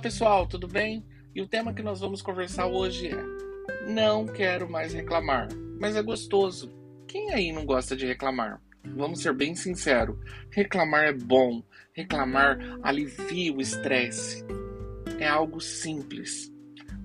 Olá pessoal, tudo bem? E o tema que nós vamos conversar hoje é: Não quero mais reclamar, mas é gostoso. Quem aí não gosta de reclamar? Vamos ser bem sinceros: reclamar é bom, reclamar alivia o estresse. É algo simples.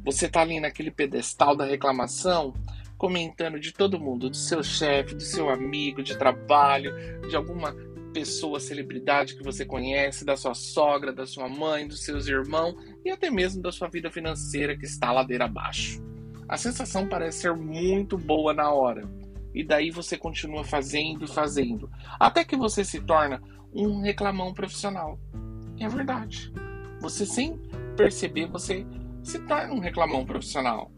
Você tá ali naquele pedestal da reclamação, comentando de todo mundo, do seu chefe, do seu amigo de trabalho, de alguma pessoa, celebridade que você conhece, da sua sogra, da sua mãe, dos seus irmãos e até mesmo da sua vida financeira que está ladeira abaixo. A sensação parece ser muito boa na hora. E daí você continua fazendo e fazendo, até que você se torna um reclamão profissional. É verdade. Você sem perceber, você se torna um reclamão profissional.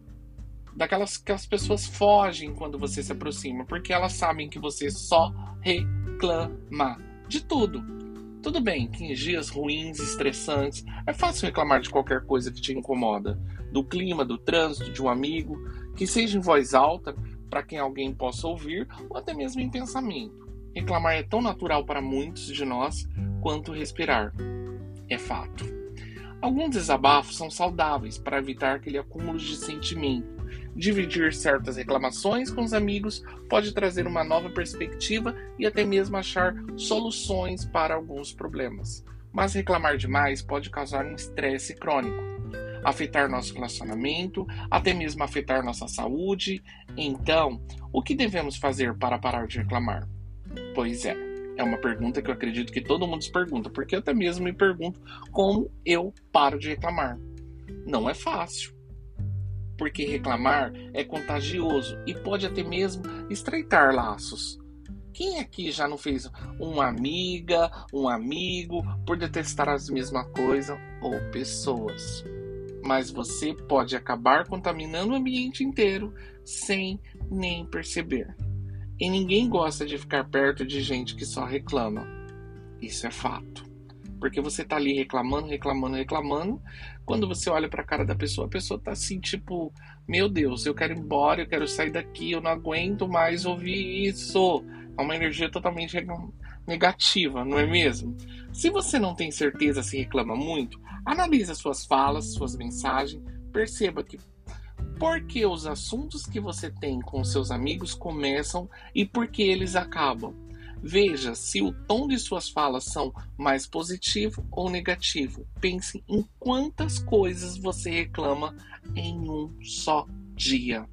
Daquelas que as pessoas fogem quando você se aproxima, porque elas sabem que você só reclama de tudo. Tudo bem que em dias ruins, estressantes, é fácil reclamar de qualquer coisa que te incomoda, do clima, do trânsito, de um amigo, que seja em voz alta, para quem alguém possa ouvir, ou até mesmo em pensamento. Reclamar é tão natural para muitos de nós quanto respirar. É fato. Alguns desabafos são saudáveis para evitar aquele acúmulo de sentimento Dividir certas reclamações com os amigos pode trazer uma nova perspectiva e até mesmo achar soluções para alguns problemas. Mas reclamar demais pode causar um estresse crônico, afetar nosso relacionamento, até mesmo afetar nossa saúde. Então, o que devemos fazer para parar de reclamar? Pois é, é uma pergunta que eu acredito que todo mundo se pergunta, porque eu até mesmo me pergunto como eu paro de reclamar. Não é fácil porque reclamar é contagioso e pode até mesmo estreitar laços. Quem aqui já não fez uma amiga, um amigo por detestar as mesmas coisas ou pessoas? Mas você pode acabar contaminando o ambiente inteiro sem nem perceber. E ninguém gosta de ficar perto de gente que só reclama. Isso é fato. Porque você tá ali reclamando, reclamando, reclamando. Quando você olha para a cara da pessoa, a pessoa tá assim, tipo, meu Deus, eu quero ir embora, eu quero sair daqui, eu não aguento mais ouvir isso. É uma energia totalmente negativa, não é mesmo? Se você não tem certeza se reclama muito, analise suas falas, suas mensagens, perceba que porque os assuntos que você tem com seus amigos começam e porque eles acabam. Veja se o tom de suas falas são mais positivo ou negativo. Pense em quantas coisas você reclama em um só dia.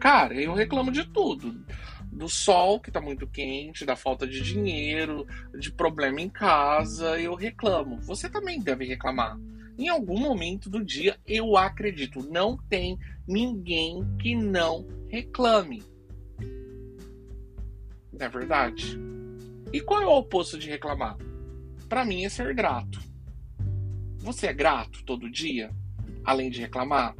Cara, eu reclamo de tudo. Do sol que tá muito quente, da falta de dinheiro, de problema em casa, eu reclamo. Você também deve reclamar. Em algum momento do dia, eu acredito, não tem ninguém que não reclame. Não é verdade? E qual é o oposto de reclamar? Para mim é ser grato. Você é grato todo dia, além de reclamar?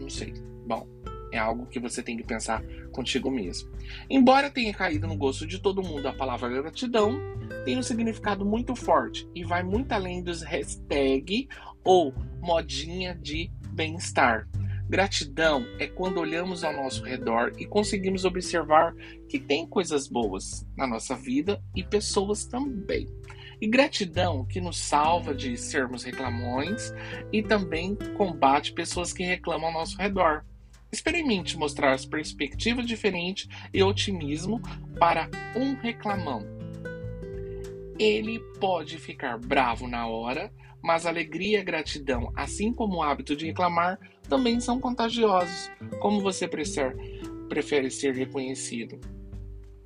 Não sei. Bom, é algo que você tem que pensar contigo mesmo. Embora tenha caído no gosto de todo mundo a palavra gratidão, tem um significado muito forte e vai muito além dos hashtag ou modinha de bem-estar. Gratidão é quando olhamos ao nosso redor e conseguimos observar que tem coisas boas na nossa vida e pessoas também. E gratidão que nos salva de sermos reclamões e também combate pessoas que reclamam ao nosso redor. Experimente mostrar as perspectivas diferentes e otimismo para um reclamão. Ele pode ficar bravo na hora, mas alegria e gratidão, assim como o hábito de reclamar, também são contagiosos. Como você prefere, ser reconhecido?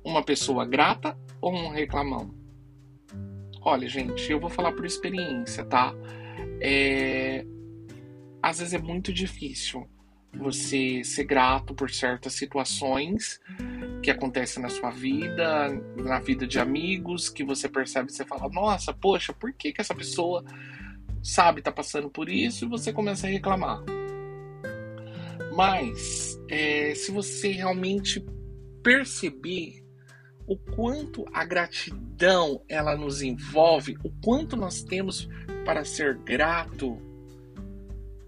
Uma pessoa grata ou um reclamão? Olha, gente, eu vou falar por experiência, tá? É... Às vezes é muito difícil você ser grato por certas situações que acontecem na sua vida, na vida de amigos, que você percebe e você fala, nossa, poxa, por que, que essa pessoa sabe tá passando por isso e você começa a reclamar. Mas é, se você realmente perceber o quanto a gratidão ela nos envolve, o quanto nós temos para ser grato,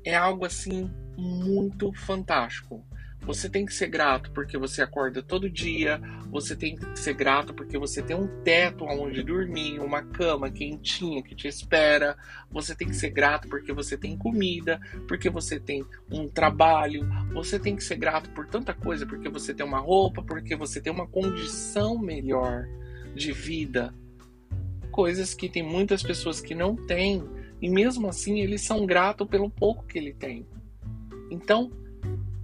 é algo assim muito fantástico. Você tem que ser grato porque você acorda todo dia, você tem que ser grato porque você tem um teto onde dormir, uma cama quentinha que te espera. Você tem que ser grato porque você tem comida, porque você tem um trabalho. Você tem que ser grato por tanta coisa, porque você tem uma roupa, porque você tem uma condição melhor de vida. Coisas que tem muitas pessoas que não têm e mesmo assim eles são gratos pelo pouco que ele tem. Então,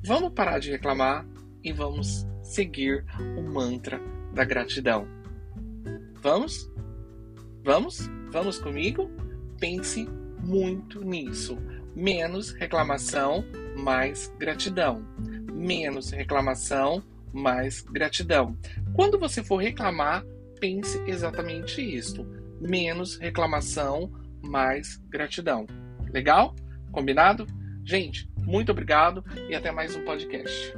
Vamos parar de reclamar e vamos seguir o mantra da gratidão. Vamos? Vamos? Vamos comigo? Pense muito nisso. Menos reclamação, mais gratidão. Menos reclamação, mais gratidão. Quando você for reclamar, pense exatamente isso. Menos reclamação, mais gratidão. Legal? Combinado? Gente, muito obrigado e até mais um podcast.